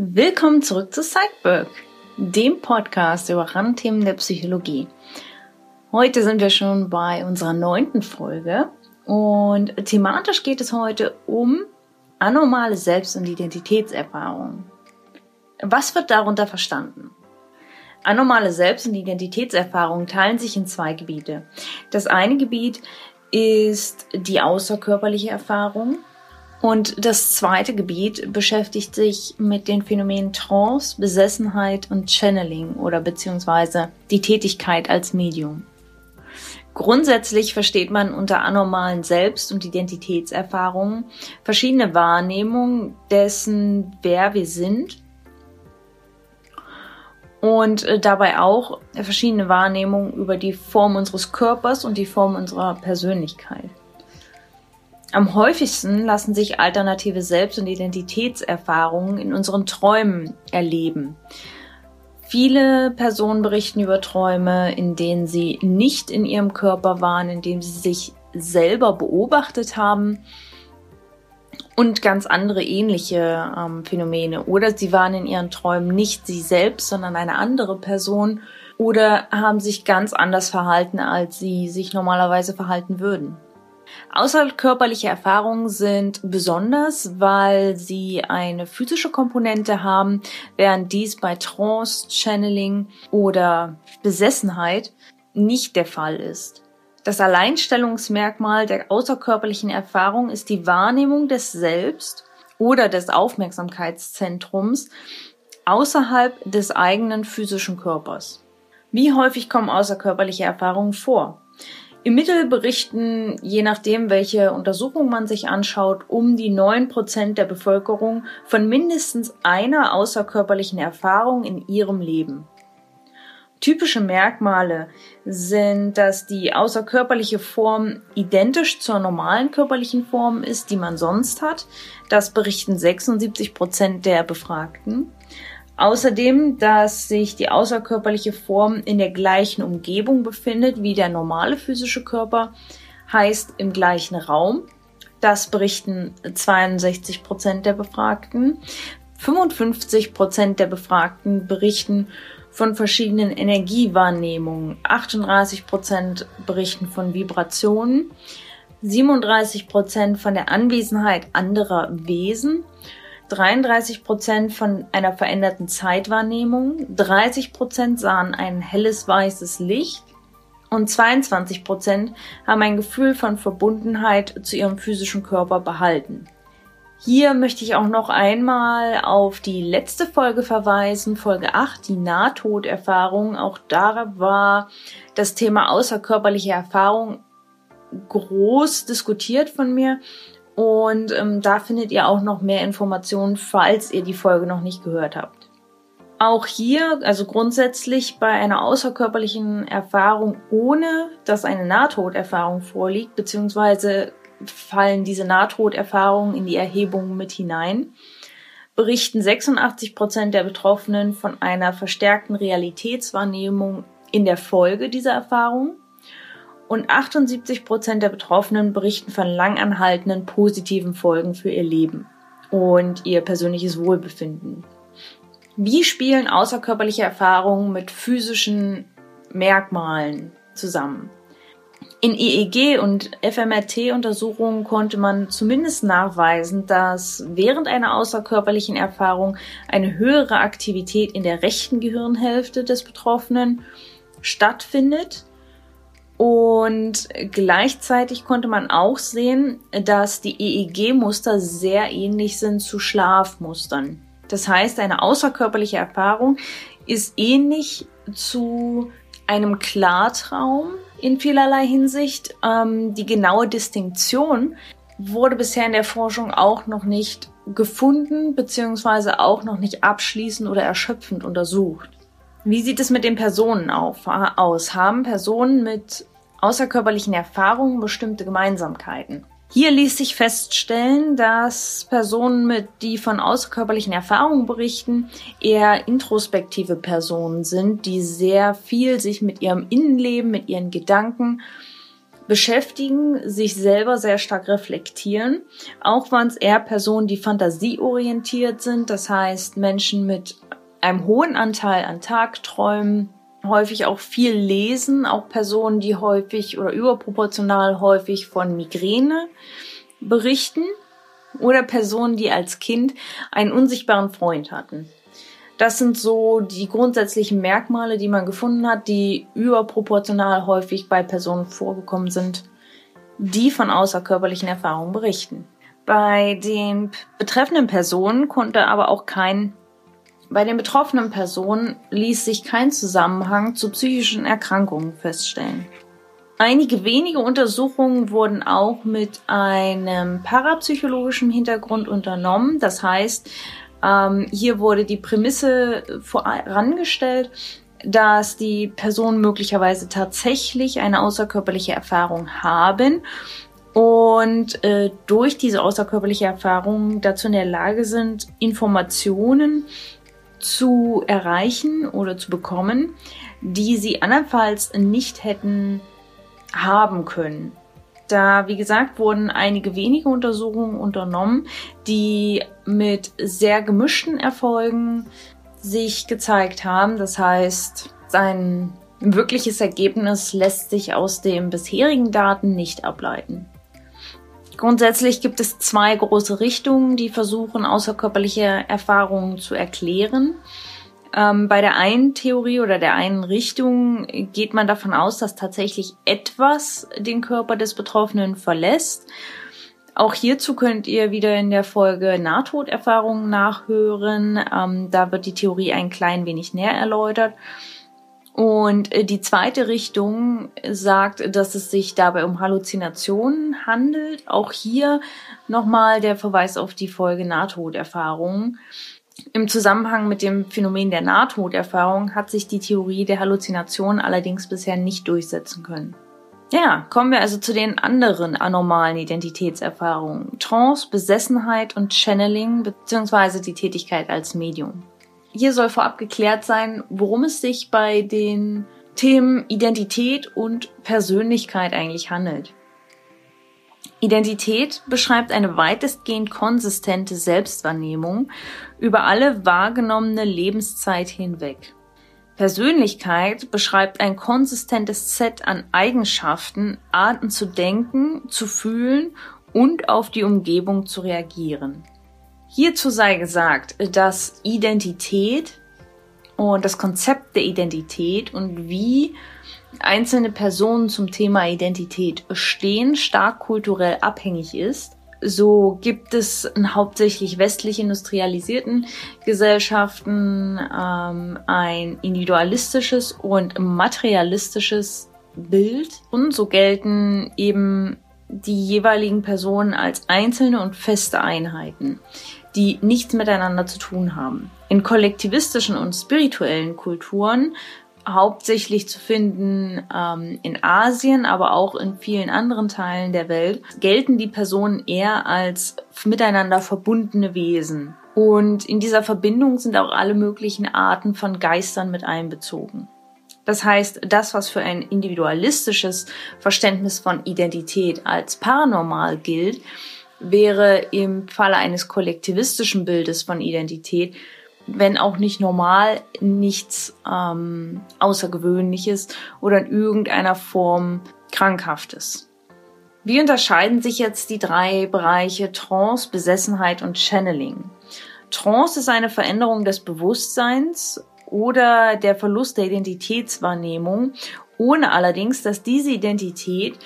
Willkommen zurück zu Sideberg, dem Podcast über Randthemen der Psychologie. Heute sind wir schon bei unserer neunten Folge und thematisch geht es heute um anormale Selbst- und Identitätserfahrungen. Was wird darunter verstanden? Anormale Selbst- und Identitätserfahrungen teilen sich in zwei Gebiete. Das eine Gebiet ist die außerkörperliche Erfahrung und das zweite Gebiet beschäftigt sich mit den Phänomenen Trance, Besessenheit und Channeling oder beziehungsweise die Tätigkeit als Medium. Grundsätzlich versteht man unter anormalen Selbst- und Identitätserfahrungen verschiedene Wahrnehmungen dessen, wer wir sind und äh, dabei auch verschiedene Wahrnehmungen über die Form unseres Körpers und die Form unserer Persönlichkeit. Am häufigsten lassen sich alternative Selbst- und Identitätserfahrungen in unseren Träumen erleben. Viele Personen berichten über Träume, in denen sie nicht in ihrem Körper waren, in denen sie sich selber beobachtet haben und ganz andere ähnliche ähm, Phänomene. Oder sie waren in ihren Träumen nicht sie selbst, sondern eine andere Person oder haben sich ganz anders verhalten, als sie sich normalerweise verhalten würden. Außerkörperliche Erfahrungen sind besonders, weil sie eine physische Komponente haben, während dies bei Trance, Channeling oder Besessenheit nicht der Fall ist. Das Alleinstellungsmerkmal der außerkörperlichen Erfahrung ist die Wahrnehmung des Selbst oder des Aufmerksamkeitszentrums außerhalb des eigenen physischen Körpers. Wie häufig kommen außerkörperliche Erfahrungen vor? Im Mittel berichten, je nachdem, welche Untersuchung man sich anschaut, um die neun Prozent der Bevölkerung von mindestens einer außerkörperlichen Erfahrung in ihrem Leben. Typische Merkmale sind, dass die außerkörperliche Form identisch zur normalen körperlichen Form ist, die man sonst hat. Das berichten 76 Prozent der Befragten. Außerdem, dass sich die außerkörperliche Form in der gleichen Umgebung befindet wie der normale physische Körper, heißt im gleichen Raum. Das berichten 62 Prozent der Befragten. 55 Prozent der Befragten berichten von verschiedenen Energiewahrnehmungen. 38 Prozent berichten von Vibrationen. 37 Prozent von der Anwesenheit anderer Wesen 33 Prozent von einer veränderten Zeitwahrnehmung, 30 Prozent sahen ein helles weißes Licht und 22 Prozent haben ein Gefühl von Verbundenheit zu ihrem physischen Körper behalten. Hier möchte ich auch noch einmal auf die letzte Folge verweisen, Folge 8, die Nahtoderfahrung. Auch da war das Thema außerkörperliche Erfahrung groß diskutiert von mir und ähm, da findet ihr auch noch mehr Informationen, falls ihr die Folge noch nicht gehört habt. Auch hier, also grundsätzlich bei einer außerkörperlichen Erfahrung, ohne dass eine Nahtoderfahrung vorliegt, beziehungsweise fallen diese Nahtoderfahrungen in die Erhebung mit hinein, berichten 86 Prozent der Betroffenen von einer verstärkten Realitätswahrnehmung in der Folge dieser Erfahrung und 78 Prozent der Betroffenen berichten von langanhaltenden positiven Folgen für ihr Leben und ihr persönliches Wohlbefinden. Wie spielen außerkörperliche Erfahrungen mit physischen Merkmalen zusammen? In EEG und FMRT-Untersuchungen konnte man zumindest nachweisen, dass während einer außerkörperlichen Erfahrung eine höhere Aktivität in der rechten Gehirnhälfte des Betroffenen stattfindet und gleichzeitig konnte man auch sehen, dass die EEG-Muster sehr ähnlich sind zu Schlafmustern. Das heißt, eine außerkörperliche Erfahrung ist ähnlich zu einem Klartraum in vielerlei Hinsicht. Ähm, die genaue Distinktion wurde bisher in der Forschung auch noch nicht gefunden, beziehungsweise auch noch nicht abschließend oder erschöpfend untersucht. Wie sieht es mit den Personen auf, aus? Haben Personen mit außerkörperlichen Erfahrungen bestimmte Gemeinsamkeiten? Hier ließ sich feststellen, dass Personen, mit, die von außerkörperlichen Erfahrungen berichten, eher introspektive Personen sind, die sehr viel sich mit ihrem Innenleben, mit ihren Gedanken beschäftigen, sich selber sehr stark reflektieren. Auch waren es eher Personen, die fantasieorientiert sind, das heißt Menschen mit einem hohen Anteil an Tagträumen, häufig auch viel lesen, auch Personen, die häufig oder überproportional häufig von Migräne berichten oder Personen, die als Kind einen unsichtbaren Freund hatten. Das sind so die grundsätzlichen Merkmale, die man gefunden hat, die überproportional häufig bei Personen vorgekommen sind, die von außerkörperlichen Erfahrungen berichten. Bei den betreffenden Personen konnte aber auch kein bei den betroffenen Personen ließ sich kein Zusammenhang zu psychischen Erkrankungen feststellen. Einige wenige Untersuchungen wurden auch mit einem parapsychologischen Hintergrund unternommen. Das heißt, ähm, hier wurde die Prämisse vorangestellt, dass die Personen möglicherweise tatsächlich eine außerkörperliche Erfahrung haben und äh, durch diese außerkörperliche Erfahrung dazu in der Lage sind, Informationen zu erreichen oder zu bekommen, die sie andernfalls nicht hätten haben können. Da, wie gesagt, wurden einige wenige Untersuchungen unternommen, die mit sehr gemischten Erfolgen sich gezeigt haben. Das heißt, sein wirkliches Ergebnis lässt sich aus den bisherigen Daten nicht ableiten. Grundsätzlich gibt es zwei große Richtungen, die versuchen, außerkörperliche Erfahrungen zu erklären. Ähm, bei der einen Theorie oder der einen Richtung geht man davon aus, dass tatsächlich etwas den Körper des Betroffenen verlässt. Auch hierzu könnt ihr wieder in der Folge Nahtoderfahrungen nachhören. Ähm, da wird die Theorie ein klein wenig näher erläutert. Und äh, die zweite Richtung sagt, dass es sich dabei um Halluzinationen handelt. Auch hier nochmal der Verweis auf die Folge Nahtoderfahrung. Im Zusammenhang mit dem Phänomen der Nahtoderfahrung hat sich die Theorie der Halluzination allerdings bisher nicht durchsetzen können. Ja, kommen wir also zu den anderen anormalen Identitätserfahrungen. Trance, Besessenheit und Channeling bzw. die Tätigkeit als Medium. Hier soll vorab geklärt sein, worum es sich bei den Themen Identität und Persönlichkeit eigentlich handelt. Identität beschreibt eine weitestgehend konsistente Selbstwahrnehmung über alle wahrgenommene Lebenszeit hinweg. Persönlichkeit beschreibt ein konsistentes Set an Eigenschaften, Arten zu denken, zu fühlen und auf die Umgebung zu reagieren. Hierzu sei gesagt, dass Identität und das Konzept der Identität und wie einzelne Personen zum Thema Identität stehen, stark kulturell abhängig ist. So gibt es in hauptsächlich westlich industrialisierten Gesellschaften ähm, ein individualistisches und materialistisches Bild und so gelten eben die jeweiligen Personen als einzelne und feste Einheiten die nichts miteinander zu tun haben. In kollektivistischen und spirituellen Kulturen hauptsächlich zu finden ähm, in Asien, aber auch in vielen anderen Teilen der Welt, gelten die Personen eher als miteinander verbundene Wesen. Und in dieser Verbindung sind auch alle möglichen Arten von Geistern mit einbezogen. Das heißt, das, was für ein individualistisches Verständnis von Identität als paranormal gilt, wäre im Falle eines kollektivistischen Bildes von Identität, wenn auch nicht normal, nichts ähm, Außergewöhnliches oder in irgendeiner Form Krankhaftes. Wie unterscheiden sich jetzt die drei Bereiche Trance, Besessenheit und Channeling? Trance ist eine Veränderung des Bewusstseins oder der Verlust der Identitätswahrnehmung, ohne allerdings, dass diese Identität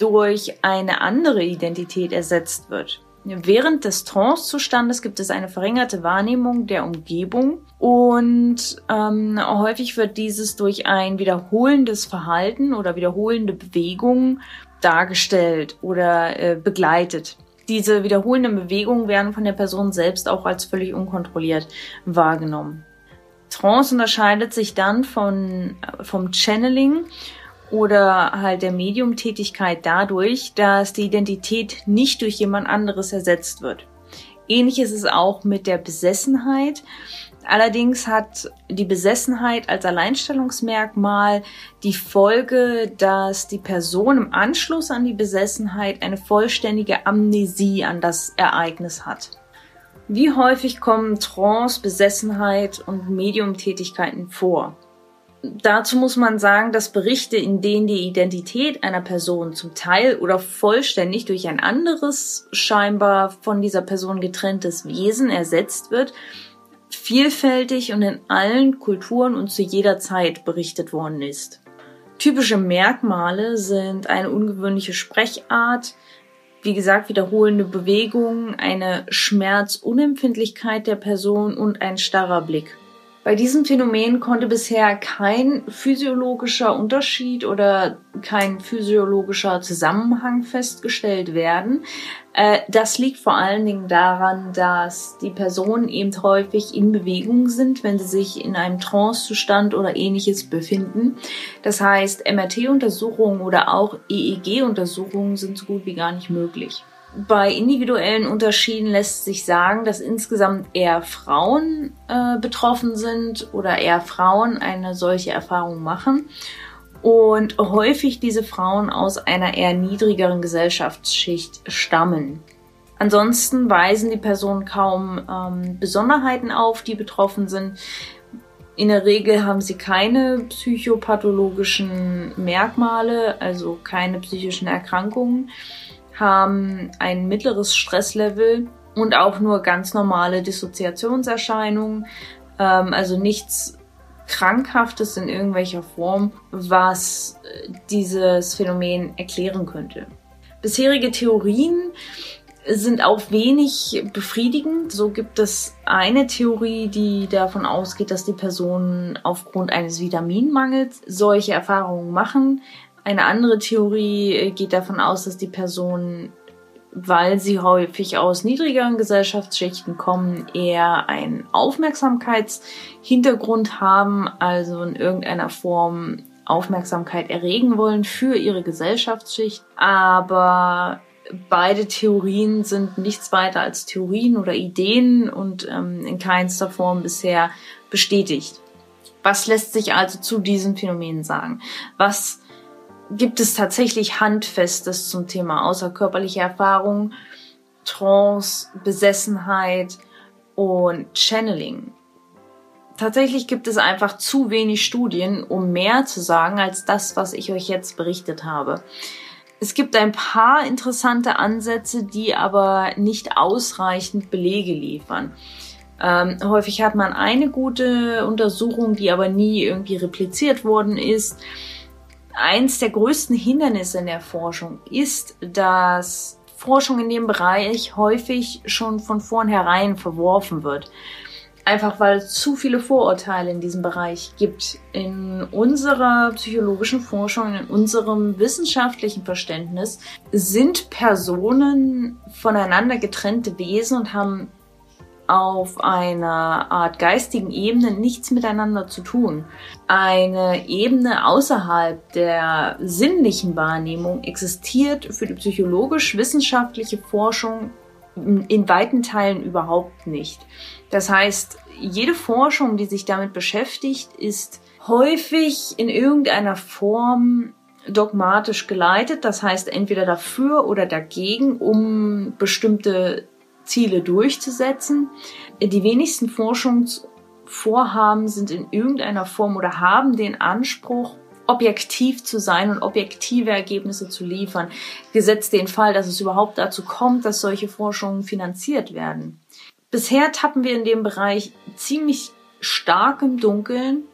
durch eine andere Identität ersetzt wird. Während des Trance-Zustandes gibt es eine verringerte Wahrnehmung der Umgebung und ähm, häufig wird dieses durch ein wiederholendes Verhalten oder wiederholende Bewegungen dargestellt oder äh, begleitet. Diese wiederholenden Bewegungen werden von der Person selbst auch als völlig unkontrolliert wahrgenommen. Trance unterscheidet sich dann von, äh, vom Channeling oder halt der Mediumtätigkeit dadurch, dass die Identität nicht durch jemand anderes ersetzt wird. Ähnlich ist es auch mit der Besessenheit. Allerdings hat die Besessenheit als Alleinstellungsmerkmal die Folge, dass die Person im Anschluss an die Besessenheit eine vollständige Amnesie an das Ereignis hat. Wie häufig kommen Trance, Besessenheit und Mediumtätigkeiten vor? Dazu muss man sagen, dass Berichte, in denen die Identität einer Person zum Teil oder vollständig durch ein anderes, scheinbar von dieser Person getrenntes Wesen ersetzt wird, vielfältig und in allen Kulturen und zu jeder Zeit berichtet worden ist. Typische Merkmale sind eine ungewöhnliche Sprechart, wie gesagt, wiederholende Bewegungen, eine Schmerzunempfindlichkeit der Person und ein starrer Blick. Bei diesem Phänomen konnte bisher kein physiologischer Unterschied oder kein physiologischer Zusammenhang festgestellt werden. Äh, das liegt vor allen Dingen daran, dass die Personen eben häufig in Bewegung sind, wenn sie sich in einem Trancezustand oder ähnliches befinden. Das heißt, MRT-Untersuchungen oder auch EEG-Untersuchungen sind so gut wie gar nicht möglich. Bei individuellen Unterschieden lässt sich sagen, dass insgesamt eher Frauen äh, betroffen sind oder eher Frauen eine solche Erfahrung machen und häufig diese Frauen aus einer eher niedrigeren Gesellschaftsschicht stammen. Ansonsten weisen die Personen kaum ähm, Besonderheiten auf, die betroffen sind. In der Regel haben sie keine psychopathologischen Merkmale, also keine psychischen Erkrankungen haben ein mittleres Stresslevel und auch nur ganz normale Dissoziationserscheinungen, ähm, also nichts Krankhaftes in irgendwelcher Form, was äh, dieses Phänomen erklären könnte. Bisherige Theorien sind auch wenig befriedigend. So gibt es eine Theorie, die davon ausgeht, dass die Personen aufgrund eines Vitaminmangels solche Erfahrungen machen. Eine andere Theorie äh, geht davon aus, dass die Personen, weil sie häufig aus niedrigeren Gesellschaftsschichten kommen, eher einen Aufmerksamkeitshintergrund haben, also in irgendeiner Form Aufmerksamkeit erregen wollen für ihre Gesellschaftsschicht. Aber beide Theorien sind nichts weiter als Theorien oder Ideen und ähm, in keinster Form bisher bestätigt. Was lässt sich also zu diesem Phänomen sagen? Was gibt es tatsächlich Handfestes zum Thema außerkörperliche Erfahrung, Trance, Besessenheit und Channeling. Tatsächlich gibt es einfach zu wenig Studien, um mehr zu sagen als das, was ich euch jetzt berichtet habe. Es gibt ein paar interessante Ansätze, die aber nicht ausreichend Belege liefern. Ähm, häufig hat man eine gute Untersuchung, die aber nie irgendwie repliziert worden ist eins der größten Hindernisse in der Forschung ist, dass Forschung in dem Bereich häufig schon von vornherein verworfen wird. Einfach weil es zu viele Vorurteile in diesem Bereich gibt. In unserer psychologischen Forschung, in unserem wissenschaftlichen Verständnis sind Personen voneinander getrennte Wesen und haben auf einer Art geistigen Ebene nichts miteinander zu tun. Eine Ebene außerhalb der sinnlichen Wahrnehmung existiert für die psychologisch-wissenschaftliche Forschung in weiten Teilen überhaupt nicht. Das heißt, jede Forschung, die sich damit beschäftigt, ist häufig in irgendeiner Form dogmatisch geleitet, das heißt entweder dafür oder dagegen, um bestimmte Ziele durchzusetzen. Die wenigsten Forschungsvorhaben sind in irgendeiner Form oder haben den Anspruch, objektiv zu sein und objektive Ergebnisse zu liefern, gesetzt den Fall, dass es überhaupt dazu kommt, dass solche Forschungen finanziert werden. Bisher tappen wir in dem Bereich ziemlich stark im Dunkeln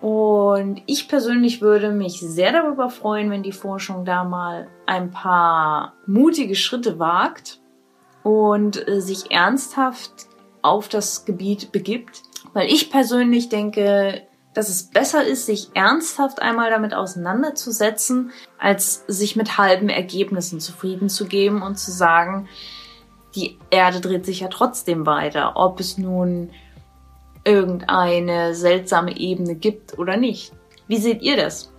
und ich persönlich würde mich sehr darüber freuen, wenn die Forschung da mal ein paar mutige Schritte wagt und äh, sich ernsthaft auf das Gebiet begibt. Weil ich persönlich denke, dass es besser ist, sich ernsthaft einmal damit auseinanderzusetzen, als sich mit halben Ergebnissen zufrieden zu geben und zu sagen, die Erde dreht sich ja trotzdem weiter, ob es nun irgendeine seltsame Ebene gibt oder nicht. Wie seht ihr das?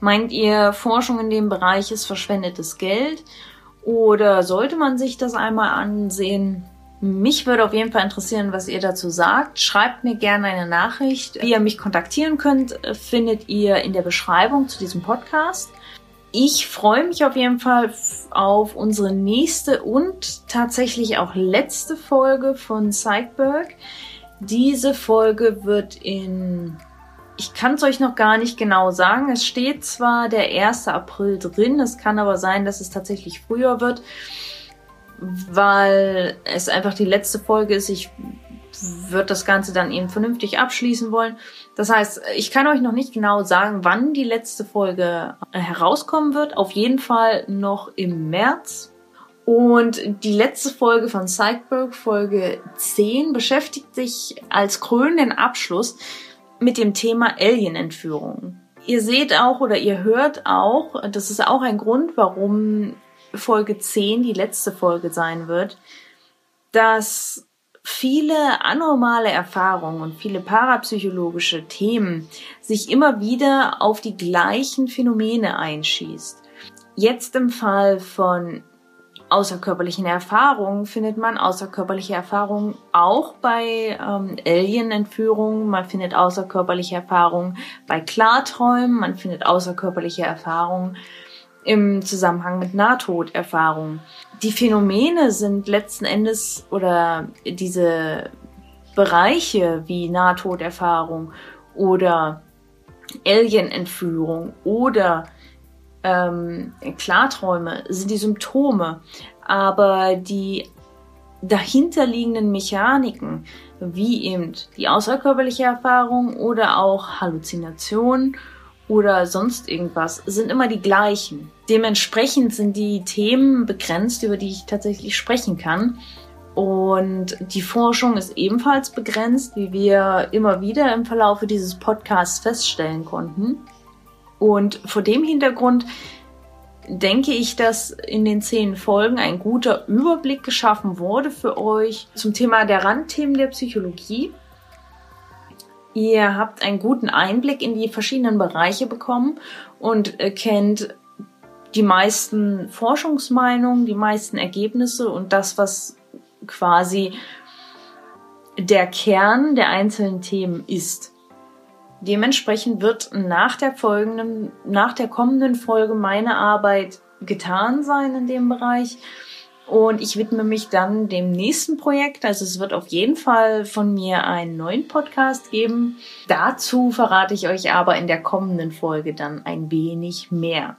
Meint ihr, Forschung in dem Bereich ist verschwendetes Geld oder sollte man sich das einmal ansehen? Mich würde auf jeden Fall interessieren, was ihr dazu sagt. Schreibt mir gerne eine Nachricht. Wie ihr mich kontaktieren könnt, findet ihr in der Beschreibung zu diesem Podcast. Ich freue mich auf jeden Fall auf unsere nächste und tatsächlich auch letzte Folge von Psychberg. Diese Folge wird in, ich kann es euch noch gar nicht genau sagen. Es steht zwar der 1. April drin, es kann aber sein, dass es tatsächlich früher wird weil es einfach die letzte Folge ist. Ich würde das Ganze dann eben vernünftig abschließen wollen. Das heißt, ich kann euch noch nicht genau sagen, wann die letzte Folge äh, herauskommen wird. Auf jeden Fall noch im März. Und die letzte Folge von Psychberg, Folge 10, beschäftigt sich als krönenden Abschluss mit dem Thema Alien-Entführung. Ihr seht auch oder ihr hört auch, das ist auch ein Grund, warum Folge 10 die letzte Folge sein wird, dass viele anormale Erfahrungen und viele parapsychologische Themen sich immer wieder auf die gleichen Phänomene einschießt. Jetzt im Fall von außerkörperlichen Erfahrungen findet man außerkörperliche Erfahrungen auch bei ähm, Alien-Entführungen, man findet außerkörperliche Erfahrungen bei Klarträumen, man findet außerkörperliche Erfahrungen im Zusammenhang mit Nahtoderfahrungen. Die Phänomene sind letzten Endes oder diese Bereiche wie Nahtoderfahrung oder Alien-Entführung oder ähm, Klarträume sind die Symptome, aber die dahinterliegenden Mechaniken, wie eben die außerkörperliche Erfahrung oder auch Halluzinationen oder sonst irgendwas, sind immer die gleichen. Dementsprechend sind die Themen begrenzt, über die ich tatsächlich sprechen kann. Und die Forschung ist ebenfalls begrenzt, wie wir immer wieder im Verlaufe dieses Podcasts feststellen konnten. Und vor dem Hintergrund denke ich, dass in den zehn Folgen ein guter Überblick geschaffen wurde für euch zum Thema der Randthemen der Psychologie. Ihr habt einen guten Einblick in die verschiedenen Bereiche bekommen und kennt die meisten Forschungsmeinungen, die meisten Ergebnisse und das, was quasi der Kern der einzelnen Themen ist. Dementsprechend wird nach der folgenden, nach der kommenden Folge meine Arbeit getan sein in dem Bereich. Und ich widme mich dann dem nächsten Projekt. Also es wird auf jeden Fall von mir einen neuen Podcast geben. Dazu verrate ich euch aber in der kommenden Folge dann ein wenig mehr.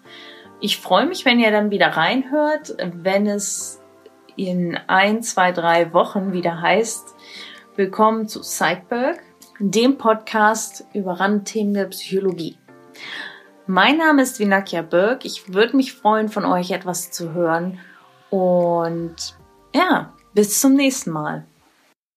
Ich freue mich, wenn ihr dann wieder reinhört, wenn es in ein, zwei, drei Wochen wieder heißt, willkommen zu Sideberg, dem Podcast über Randthemen der Psychologie. Mein Name ist Vinakia Berg. Ich würde mich freuen, von euch etwas zu hören und ja, bis zum nächsten Mal.